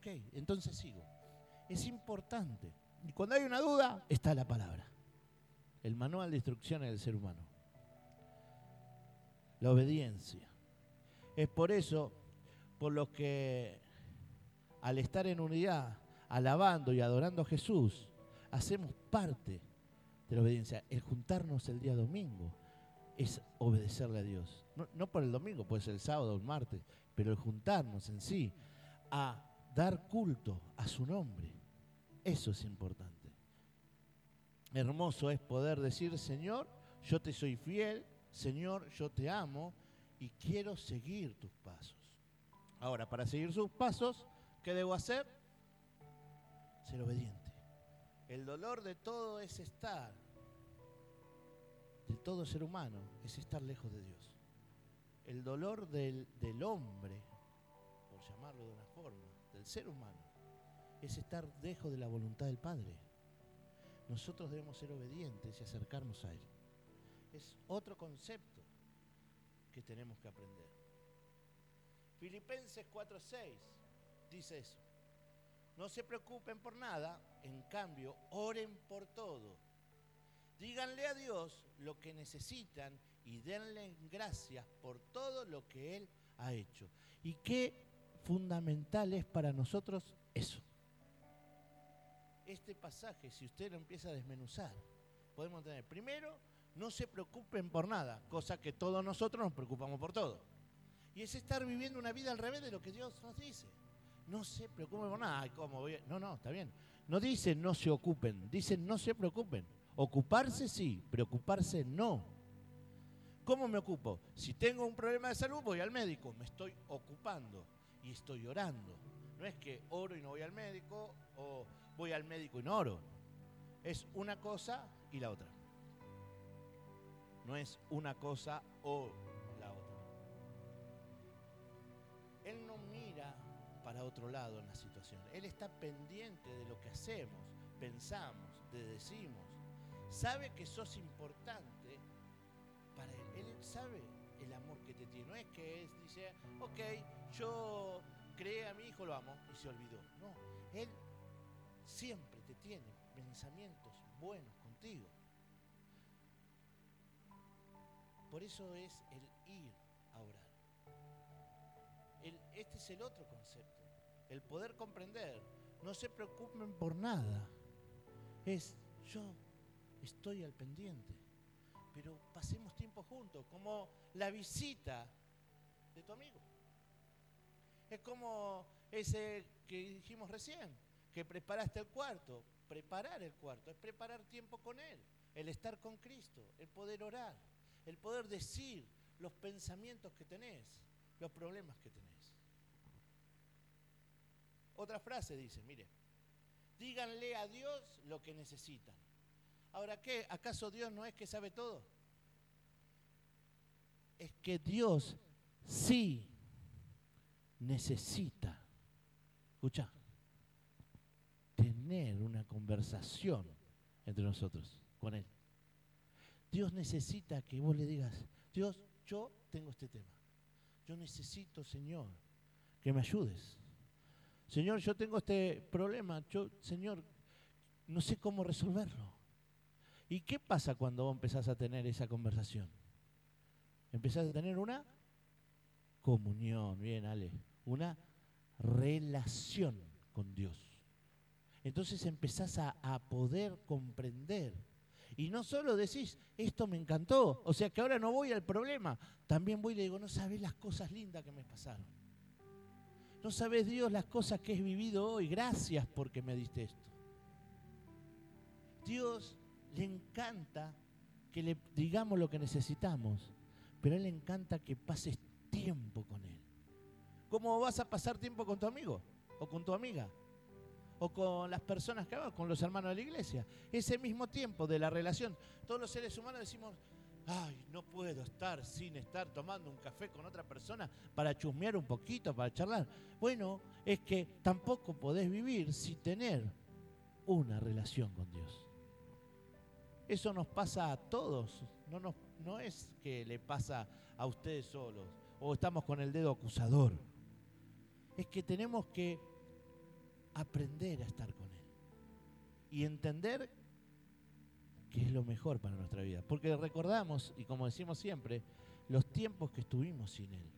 ok, entonces sigo. Es importante. Y cuando hay una duda, está la palabra. El manual de instrucciones del ser humano. La obediencia. Es por eso, por lo que al estar en unidad, alabando y adorando a Jesús, hacemos parte de la obediencia. El juntarnos el día domingo es obedecerle a Dios. No, por el domingo, puede ser el sábado o el martes, pero el juntarnos en sí a dar culto a su nombre. Eso es importante. Hermoso es poder decir, Señor, yo te soy fiel, Señor, yo te amo y quiero seguir tus pasos. Ahora, para seguir sus pasos, ¿qué debo hacer? Ser obediente. El dolor de todo es estar, de todo ser humano, es estar lejos de Dios. El dolor del, del hombre, por llamarlo de una forma, del ser humano, es estar lejos de la voluntad del Padre. Nosotros debemos ser obedientes y acercarnos a Él. Es otro concepto que tenemos que aprender. Filipenses 4:6 dice eso. No se preocupen por nada, en cambio, oren por todo. Díganle a Dios lo que necesitan y denle gracias por todo lo que Él ha hecho. Y qué fundamental es para nosotros eso. Este pasaje, si usted lo empieza a desmenuzar, podemos tener, primero, no se preocupen por nada, cosa que todos nosotros nos preocupamos por todo. Y es estar viviendo una vida al revés de lo que Dios nos dice no se preocupen por nada. ¿cómo voy No, no, está bien. No dicen no se ocupen, dicen no se preocupen. Ocuparse sí, preocuparse no. ¿Cómo me ocupo? Si tengo un problema de salud, voy al médico, me estoy ocupando y estoy orando. No es que oro y no voy al médico o voy al médico y no oro. Es una cosa y la otra. No es una cosa o la otra. Él no para otro lado en la situación. Él está pendiente de lo que hacemos, pensamos, de decimos. Sabe que sos importante para él. Él sabe el amor que te tiene. No es que él dice, ok, yo creé a mi hijo, lo amo y se olvidó. No, él siempre te tiene pensamientos buenos contigo. Por eso es el ir a orar. este es el otro concepto el poder comprender, no se preocupen por nada. Es yo estoy al pendiente, pero pasemos juntos, como la visita de tu amigo. Es como ese que dijimos recién, que preparaste el cuarto. Preparar el cuarto es preparar tiempo con Él, el estar con Cristo, el poder orar, el poder decir los pensamientos que tenés, los problemas que tenés. Otra frase dice, mire, díganle a Dios lo que necesitan. Ahora, ¿qué? ¿Acaso Dios no es que sabe todo? Es que Dios sí necesita, escucha, tener una conversación entre nosotros con Él. Dios necesita que vos le digas, Dios, yo tengo este tema. Yo necesito, Señor, que me ayudes. Señor, yo tengo este problema, yo, Señor, no sé cómo resolverlo. ¿Y qué pasa cuando vos empezás a tener esa conversación? Empezás a tener una comunión, bien, Ale, una relación con Dios. Entonces empezás a, a poder comprender. Y no solo decís, esto me encantó, o sea que ahora no voy al problema, también voy y le digo, no sabes las cosas lindas que me pasaron. No sabes, Dios, las cosas que he vivido hoy. Gracias porque me diste esto. Dios le encanta que le digamos lo que necesitamos, pero a Él le encanta que pases tiempo con Él. ¿Cómo vas a pasar tiempo con tu amigo o con tu amiga? O con las personas que van, con los hermanos de la iglesia. Ese mismo tiempo de la relación. Todos los seres humanos decimos, ay, no puedo estar sin estar tomando un café con otra persona para chusmear un poquito, para charlar. Bueno, es que tampoco podés vivir sin tener una relación con Dios. Eso nos pasa a todos, no, no es que le pasa a ustedes solos o estamos con el dedo acusador. Es que tenemos que aprender a estar con Él y entender que es lo mejor para nuestra vida. Porque recordamos, y como decimos siempre, los tiempos que estuvimos sin Él.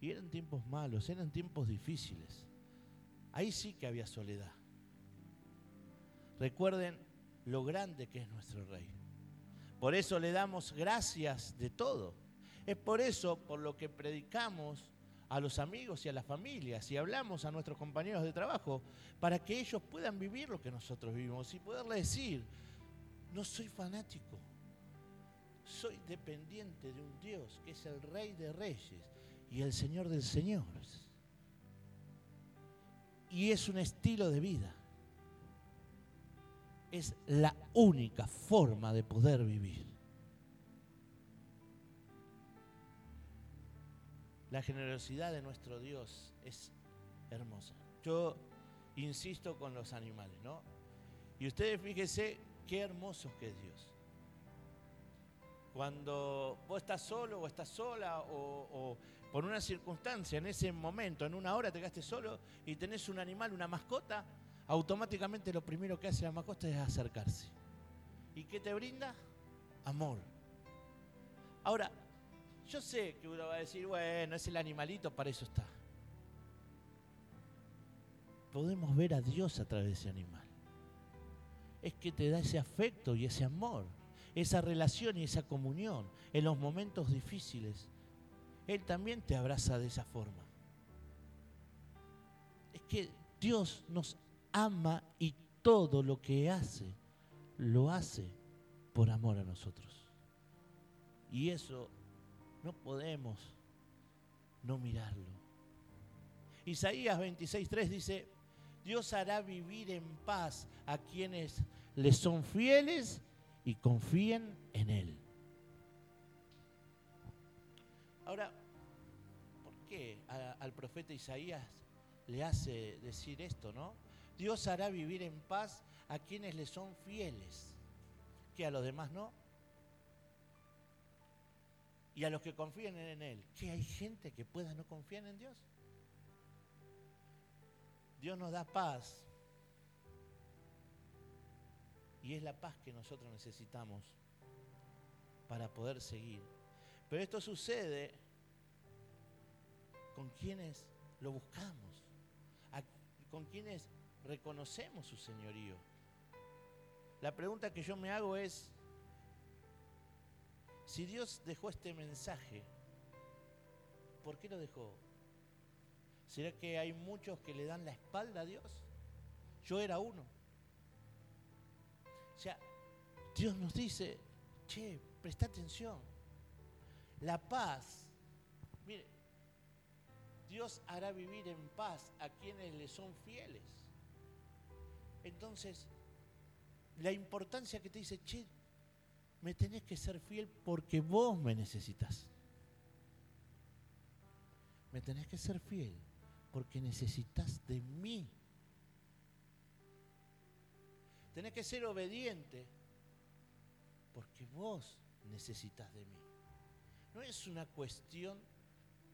Y eran tiempos malos, eran tiempos difíciles. Ahí sí que había soledad. Recuerden lo grande que es nuestro Rey. Por eso le damos gracias de todo. Es por eso por lo que predicamos a los amigos y a las familias y hablamos a nuestros compañeros de trabajo para que ellos puedan vivir lo que nosotros vivimos y poderle decir, no soy fanático, soy dependiente de un Dios que es el Rey de Reyes y el Señor del Señor. Y es un estilo de vida. Es la única forma de poder vivir. La generosidad de nuestro Dios es hermosa. Yo insisto con los animales, ¿no? Y ustedes fíjense qué hermoso que es Dios. Cuando vos estás solo o estás sola o, por una circunstancia, en ese momento, en una hora te quedaste solo y tenés un animal, una mascota, automáticamente lo primero que hace la mascota es acercarse. ¿Y qué te brinda? Amor. Ahora, yo sé que uno va a decir, bueno, es el animalito, para eso está. Podemos ver a Dios a través de ese animal. Es que te da ese afecto y ese amor, esa relación y esa comunión en los momentos difíciles. Él también te abraza de esa forma. Es que Dios nos ama y todo lo que hace, lo hace por amor a nosotros. Y eso no podemos no mirarlo. Isaías 26.3 dice, Dios hará vivir en paz a quienes le son fieles y confíen en Él. Ahora, ¿por qué al profeta Isaías le hace decir esto, no? Dios hará vivir en paz a quienes le son fieles, que a los demás no y a los que confían en Él. ¿Que hay gente que pueda no confiar en Dios? Dios nos da paz. Y es la paz que nosotros necesitamos para poder seguir. Pero esto sucede con quienes lo buscamos, con quienes reconocemos su señorío. La pregunta que yo me hago es, si Dios dejó este mensaje, ¿por qué lo dejó? ¿Será que hay muchos que le dan la espalda a Dios? Yo era uno. O sea, Dios nos dice, che, presta atención. La paz, mire, Dios hará vivir en paz a quienes le son fieles. Entonces, la importancia que te dice, che, me tenés que ser fiel porque vos me necesitas. Me tenés que ser fiel porque necesitas de mí. Tenés que ser obediente porque vos necesitas de mí. No es una cuestión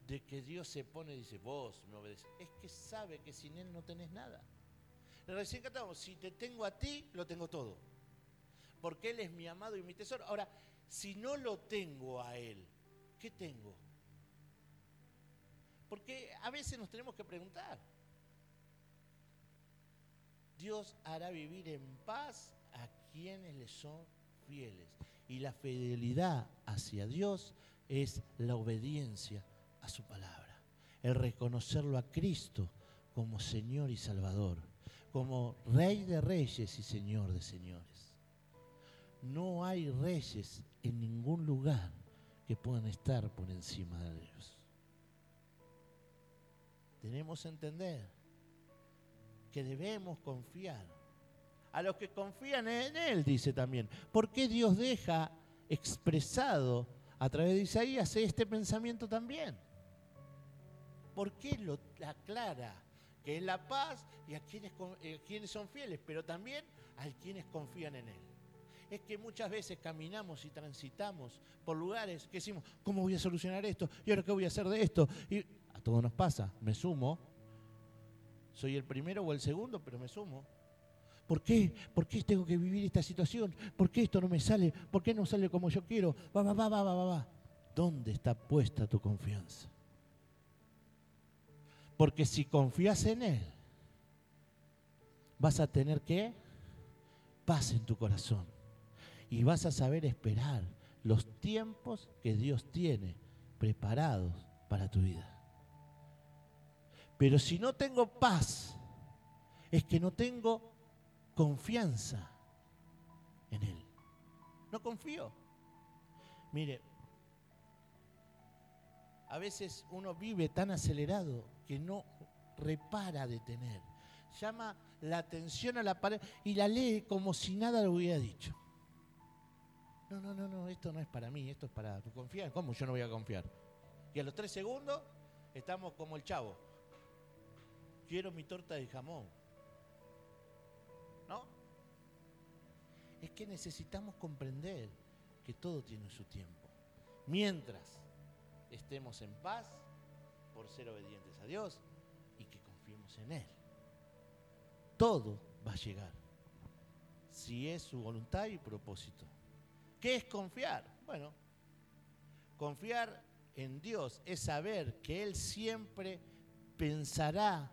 de que Dios se pone y dice, vos me obedeces. Es que sabe que sin Él no tenés nada. Recién cantamos, si te tengo a ti, lo tengo todo porque Él es mi amado y mi tesoro. Ahora, si no lo tengo a Él, ¿qué tengo? Porque a veces nos tenemos que preguntar. Dios hará vivir en paz a quienes le son fieles. Y la fidelidad hacia Dios es la obediencia a su palabra. El reconocerlo a Cristo como Señor y Salvador, como Rey de Reyes y Señor de Señores no hay reyes en ningún lugar que puedan estar por encima de Dios. Tenemos que entender que debemos confiar. A los que confían en Él, dice también. ¿Por qué Dios deja expresado a través de Isaías este pensamiento también? ¿Por qué lo aclara? Que es la paz y a quienes, eh, quienes son fieles, pero también a quienes confían en Él es que muchas veces caminamos y transitamos por lugares que decimos, ¿cómo voy a solucionar esto? ¿Y ahora qué voy a hacer de esto? Y a todos nos pasa, me sumo. Soy el primero o el segundo, pero me sumo. ¿Por qué? ¿Por qué tengo que vivir esta situación? ¿Por qué esto no me sale? ¿Por qué no sale como yo quiero? Va, va, va, va, va, va. ¿Dónde está puesta tu confianza? Porque si confías en Él, vas a tener que paz en tu corazón. Y vas a saber esperar los tiempos que Dios tiene preparados para tu vida. Pero si no tengo paz, es que no tengo confianza en Él. No confío. Mire, a veces uno vive tan acelerado que no repara de tener. Llama la atención a la pared y la lee como si nada lo hubiera dicho. No, no, no, no, esto no es para mí, esto es para confiar. ¿Cómo yo no voy a confiar? Y a los tres segundos estamos como el chavo quiero mi torta de jamón. ¿No? Es que necesitamos comprender que todo tiene su tiempo. Mientras estemos en paz, por ser obedientes a Dios y que confiemos en Él. Todo va a llegar, si es su voluntad y propósito. ¿Qué es confiar? Bueno, confiar en Dios es saber que Él siempre pensará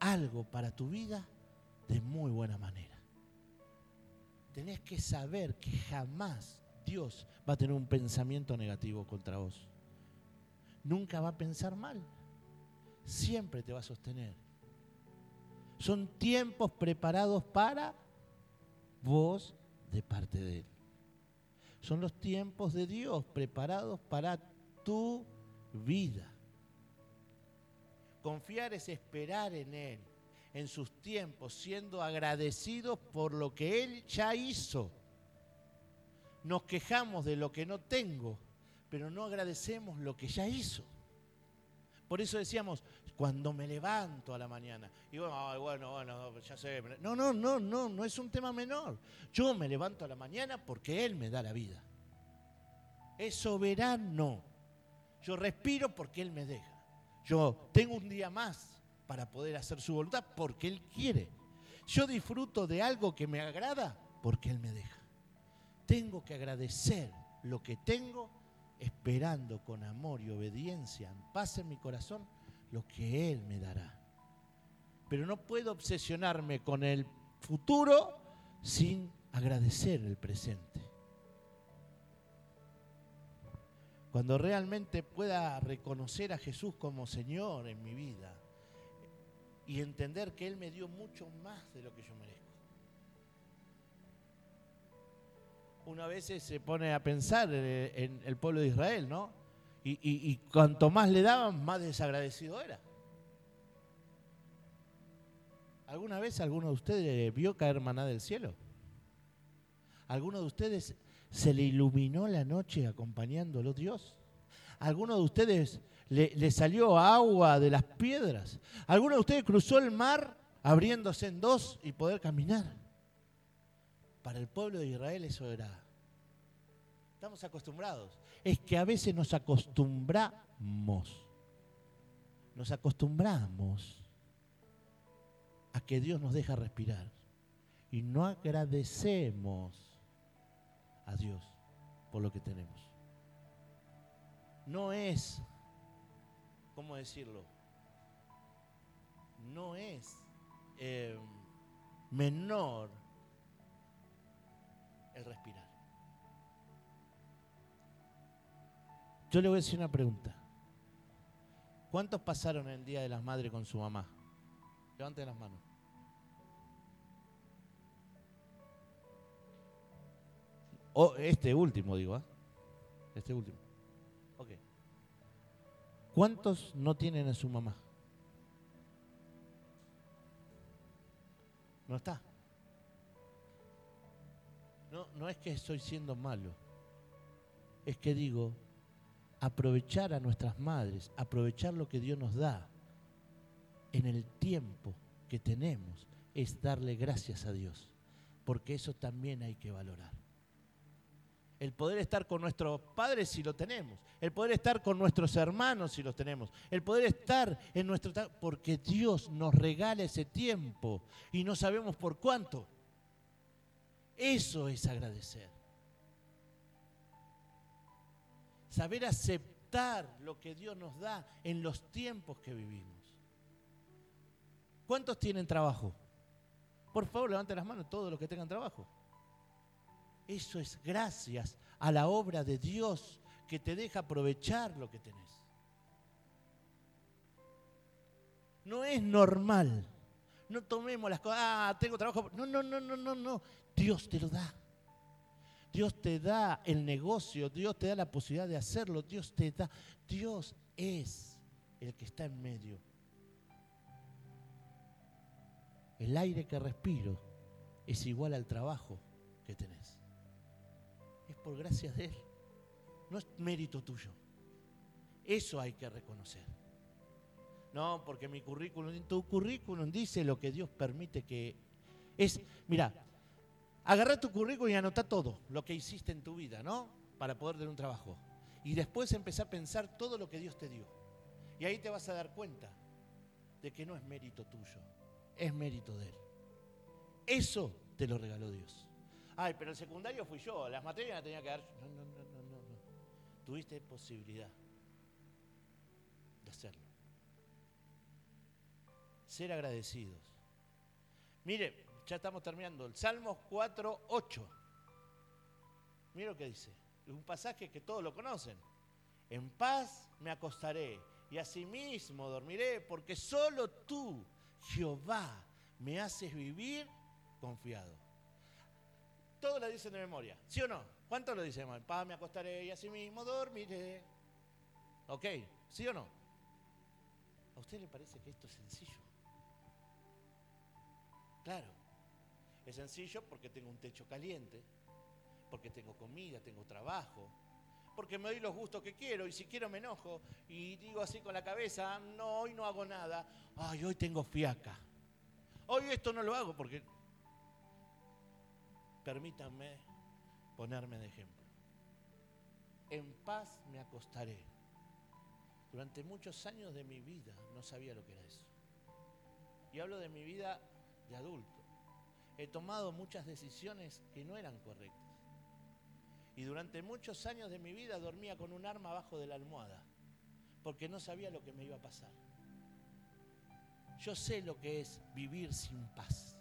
algo para tu vida de muy buena manera. Tenés que saber que jamás Dios va a tener un pensamiento negativo contra vos. Nunca va a pensar mal. Siempre te va a sostener. Son tiempos preparados para vos de parte de Él. Son los tiempos de Dios preparados para tu vida. Confiar es esperar en Él, en sus tiempos, siendo agradecidos por lo que Él ya hizo. Nos quejamos de lo que no tengo, pero no agradecemos lo que ya hizo. Por eso decíamos, cuando me levanto a la mañana, y bueno, bueno, bueno, ya sé. No, no, no, no, no es un tema menor. Yo me levanto a la mañana porque Él me da la vida. Es soberano. Yo respiro porque Él me deja. Yo tengo un día más para poder hacer su voluntad porque Él quiere. Yo disfruto de algo que me agrada porque Él me deja. Tengo que agradecer lo que tengo esperando con amor y obediencia, en paz en mi corazón, lo que Él me dará. Pero no puedo obsesionarme con el futuro sin agradecer el presente. Cuando realmente pueda reconocer a Jesús como Señor en mi vida y entender que Él me dio mucho más de lo que yo merezco. Una vez se pone a pensar en el pueblo de Israel, ¿no? Y, cuanto más le daban, más desagradecido era. ¿Alguna vez alguno de ustedes vio caer maná del cielo? ¿Alguno de ustedes se le iluminó la noche acompañándolo Dios. ¿Alguno de ustedes le, salió agua de las piedras? ¿Alguno de ustedes cruzó el mar abriéndose en dos y poder caminar? Para el pueblo de Israel eso era. Estamos acostumbrados. Es que a veces nos acostumbramos. Nos acostumbramos a que Dios nos deja respirar. Y no agradecemos a Dios por lo que tenemos. No es, ¿cómo decirlo? No es eh, menor el respirar. Yo le voy a decir una pregunta. ¿Cuántos pasaron el Día de las Madres con su mamá? Levanten las manos. este último, digo, ¿ah? Este último. Ok. ¿Cuántos no tienen a su mamá? No está. No, no es que estoy siendo malo. Es que digo, aprovechar a nuestras madres, aprovechar lo que Dios nos da en el tiempo que tenemos, es darle gracias a Dios. Porque eso también hay que valorar El poder estar con nuestros padres si lo tenemos. El poder estar con nuestros hermanos si los tenemos. El poder estar en nuestro... Porque Dios nos regala ese tiempo y no sabemos por cuánto. Eso es agradecer. Saber aceptar lo que Dios nos da en los tiempos que vivimos. ¿Cuántos tienen trabajo? Por favor, levanten las manos todos los que tengan trabajo. Eso es gracias a la obra de Dios que te deja aprovechar lo que tenés. No es normal. No tomemos las cosas, ah, tengo trabajo. No, no, no, no, no, no. Dios te lo da. Dios te da el negocio, Dios te da la posibilidad de hacerlo, Dios te da. Dios es el que está en medio. El aire que respiro es igual al trabajo que tenés es por gracia de Él. No es mérito tuyo. Eso hay que reconocer. No, porque mi currículum, tu currículum dice lo que Dios permite que es. Mira, agarra tu currículum y anota todo lo que hiciste en tu vida, ¿no? Para poder tener un trabajo. Y después empezar a pensar todo lo que Dios te dio. Y ahí te vas a dar cuenta de que no es mérito tuyo, es mérito de Él. Eso te lo regaló Dios. Ay, pero el secundario fui yo, las materias las tenía que dar. No, no, no, no, no, no. Tuviste posibilidad de hacerlo. Ser agradecidos. Mire, ya estamos terminando. El Salmos 4, 8. Mire lo que dice. Es un pasaje que todos lo conocen. En paz me acostaré y asimismo dormiré, porque solo tú, Jehová, me haces vivir confiado. Todos lo dicen de memoria, ¿sí o no? ¿Cuántos lo dicen? Pa, me acostaré y así mismo dormiré. ¿Ok? ¿Sí o no? ¿A usted le parece que esto es sencillo? Claro, es sencillo porque tengo un techo caliente, porque tengo comida, tengo trabajo, porque me doy los gustos que quiero y si quiero me enojo y digo así con la cabeza, no, hoy no hago nada, ay, hoy tengo fiaca. Hoy esto no lo hago porque permítanme ponerme de ejemplo. En paz me acostaré. Durante muchos años de mi vida no sabía lo que era eso. Y hablo de mi vida de adulto. He tomado muchas decisiones que no eran correctas. Y durante muchos años de mi vida dormía con un arma abajo de la almohada, porque no sabía lo que me iba a pasar. Yo sé lo que es vivir sin paz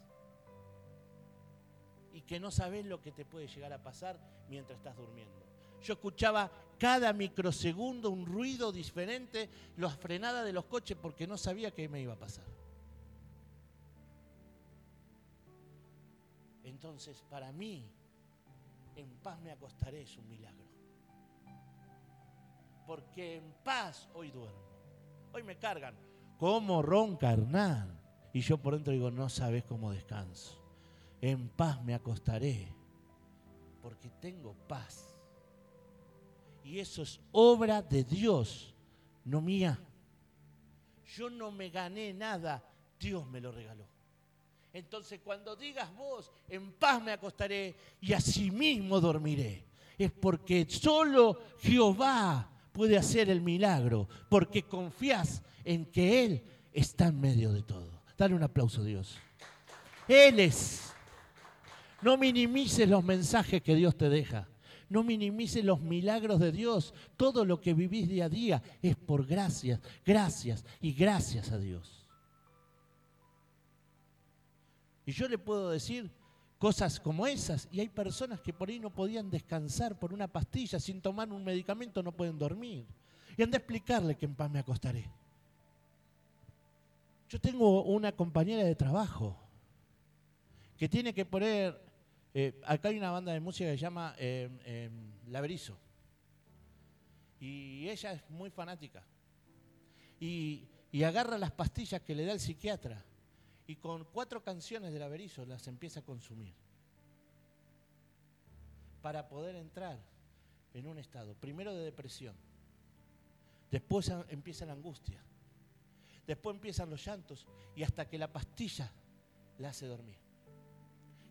y que no sabes lo que te puede llegar a pasar mientras estás durmiendo. Yo escuchaba cada microsegundo un ruido diferente, las frenadas de los coches porque no sabía qué me iba a pasar. Entonces, para mí, en paz me acostaré es un milagro. Porque en paz hoy duermo. Hoy me cargan. como ron carnal. Y yo por dentro digo, no sabes cómo descanso en paz me acostaré, porque tengo paz. Y eso es obra de Dios, no mía. Yo no me gané nada, Dios me lo regaló. Entonces cuando digas vos, en paz me acostaré y asimismo dormiré, es porque solo Jehová puede hacer el milagro, porque confías en que Él está en medio de todo. Dale un aplauso a Dios. Él es no minimices los mensajes que Dios te deja. No minimices los milagros de Dios. Todo lo que vivís día a día es por gracias, gracias y gracias a Dios. Y yo le puedo decir cosas como esas y hay personas que por ahí no podían descansar por una pastilla, sin tomar un medicamento no pueden dormir. Y anda a explicarle que en paz me acostaré. Yo tengo una compañera de trabajo que tiene que poner eh, acá hay una banda de música que se llama eh, eh, Laberizo. Y ella es muy fanática. Y, agarra las pastillas que le da el psiquiatra. Y con cuatro canciones de Laberizo las empieza a consumir. Para poder entrar en un estado, primero de depresión. Después empieza la angustia. Después empiezan los llantos. Y hasta que la pastilla la hace dormir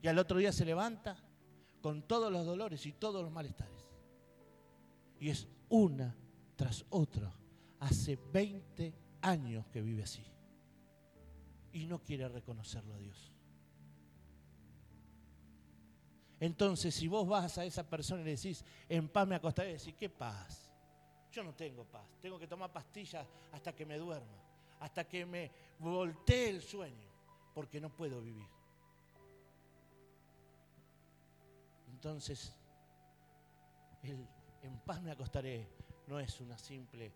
y al otro día se levanta con todos los dolores y todos los malestares. Y es una tras otra. Hace 20 años que vive así. Y no quiere reconocerlo a Dios. Entonces, si vos vas a esa persona y le decís, en paz me acostaré, decís, ¿qué paz? Yo no tengo paz. Tengo que tomar pastillas hasta que me duerma, hasta que me voltee el sueño, porque no puedo vivir. Entonces, el en paz me acostaré no es una simple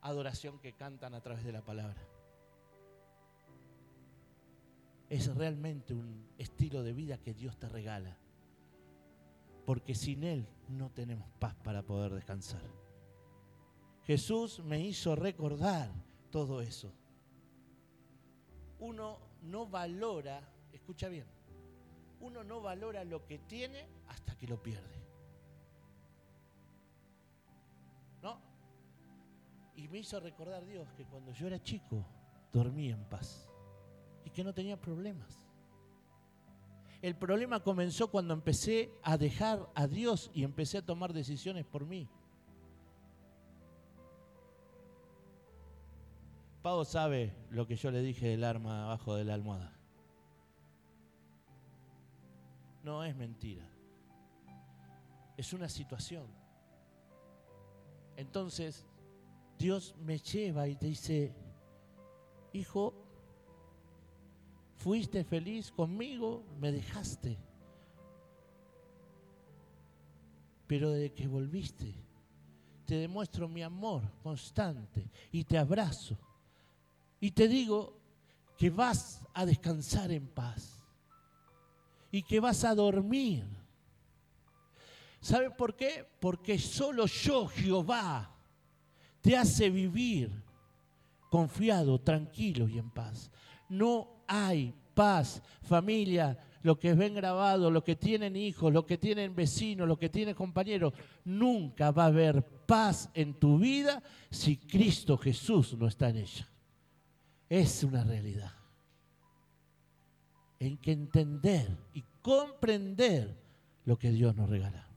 adoración que cantan a través de la palabra. Es realmente un estilo de vida que Dios te regala. Porque sin Él no tenemos paz para poder descansar. Jesús me hizo recordar todo eso. Uno no valora, escucha bien, uno no valora lo que tiene hasta que lo pierde. ¿No? Y me hizo recordar Dios que cuando yo era chico dormía en paz y que no tenía problemas. El problema comenzó cuando empecé a dejar a Dios y empecé a tomar decisiones por mí. Pau sabe lo que yo le dije del arma abajo de la almohada. No es mentira. Es una situación. Entonces, Dios me lleva y te dice, hijo, fuiste feliz conmigo, me dejaste. Pero desde que volviste, te demuestro mi amor constante y te abrazo. Y te digo que vas a descansar en paz y que vas a dormir ¿Sabe por qué? Porque solo yo, Jehová, te hace vivir confiado, tranquilo y en paz. No hay paz, familia, lo que ven grabado, lo que tienen hijos, lo que tienen vecinos, lo que tienen compañeros. Nunca va a haber paz en tu vida si Cristo Jesús no está en ella. Es una realidad. En que entender y comprender lo que Dios nos regala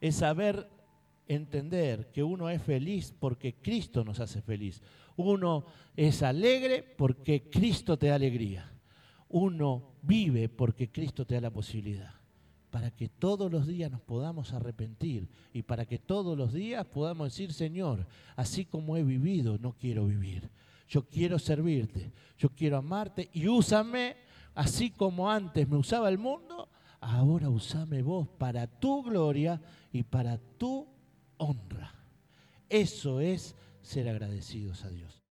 es saber entender que uno es feliz porque Cristo nos hace feliz. Uno es alegre porque Cristo te da alegría. Uno vive porque Cristo te da la posibilidad. Para que todos los días nos podamos arrepentir y para que todos los días podamos decir, Señor, así como he vivido, no quiero vivir. Yo quiero servirte, yo quiero amarte y úsame así como antes me usaba el mundo, ahora usame vos para tu gloria y para tu honra. Eso es ser agradecidos a Dios.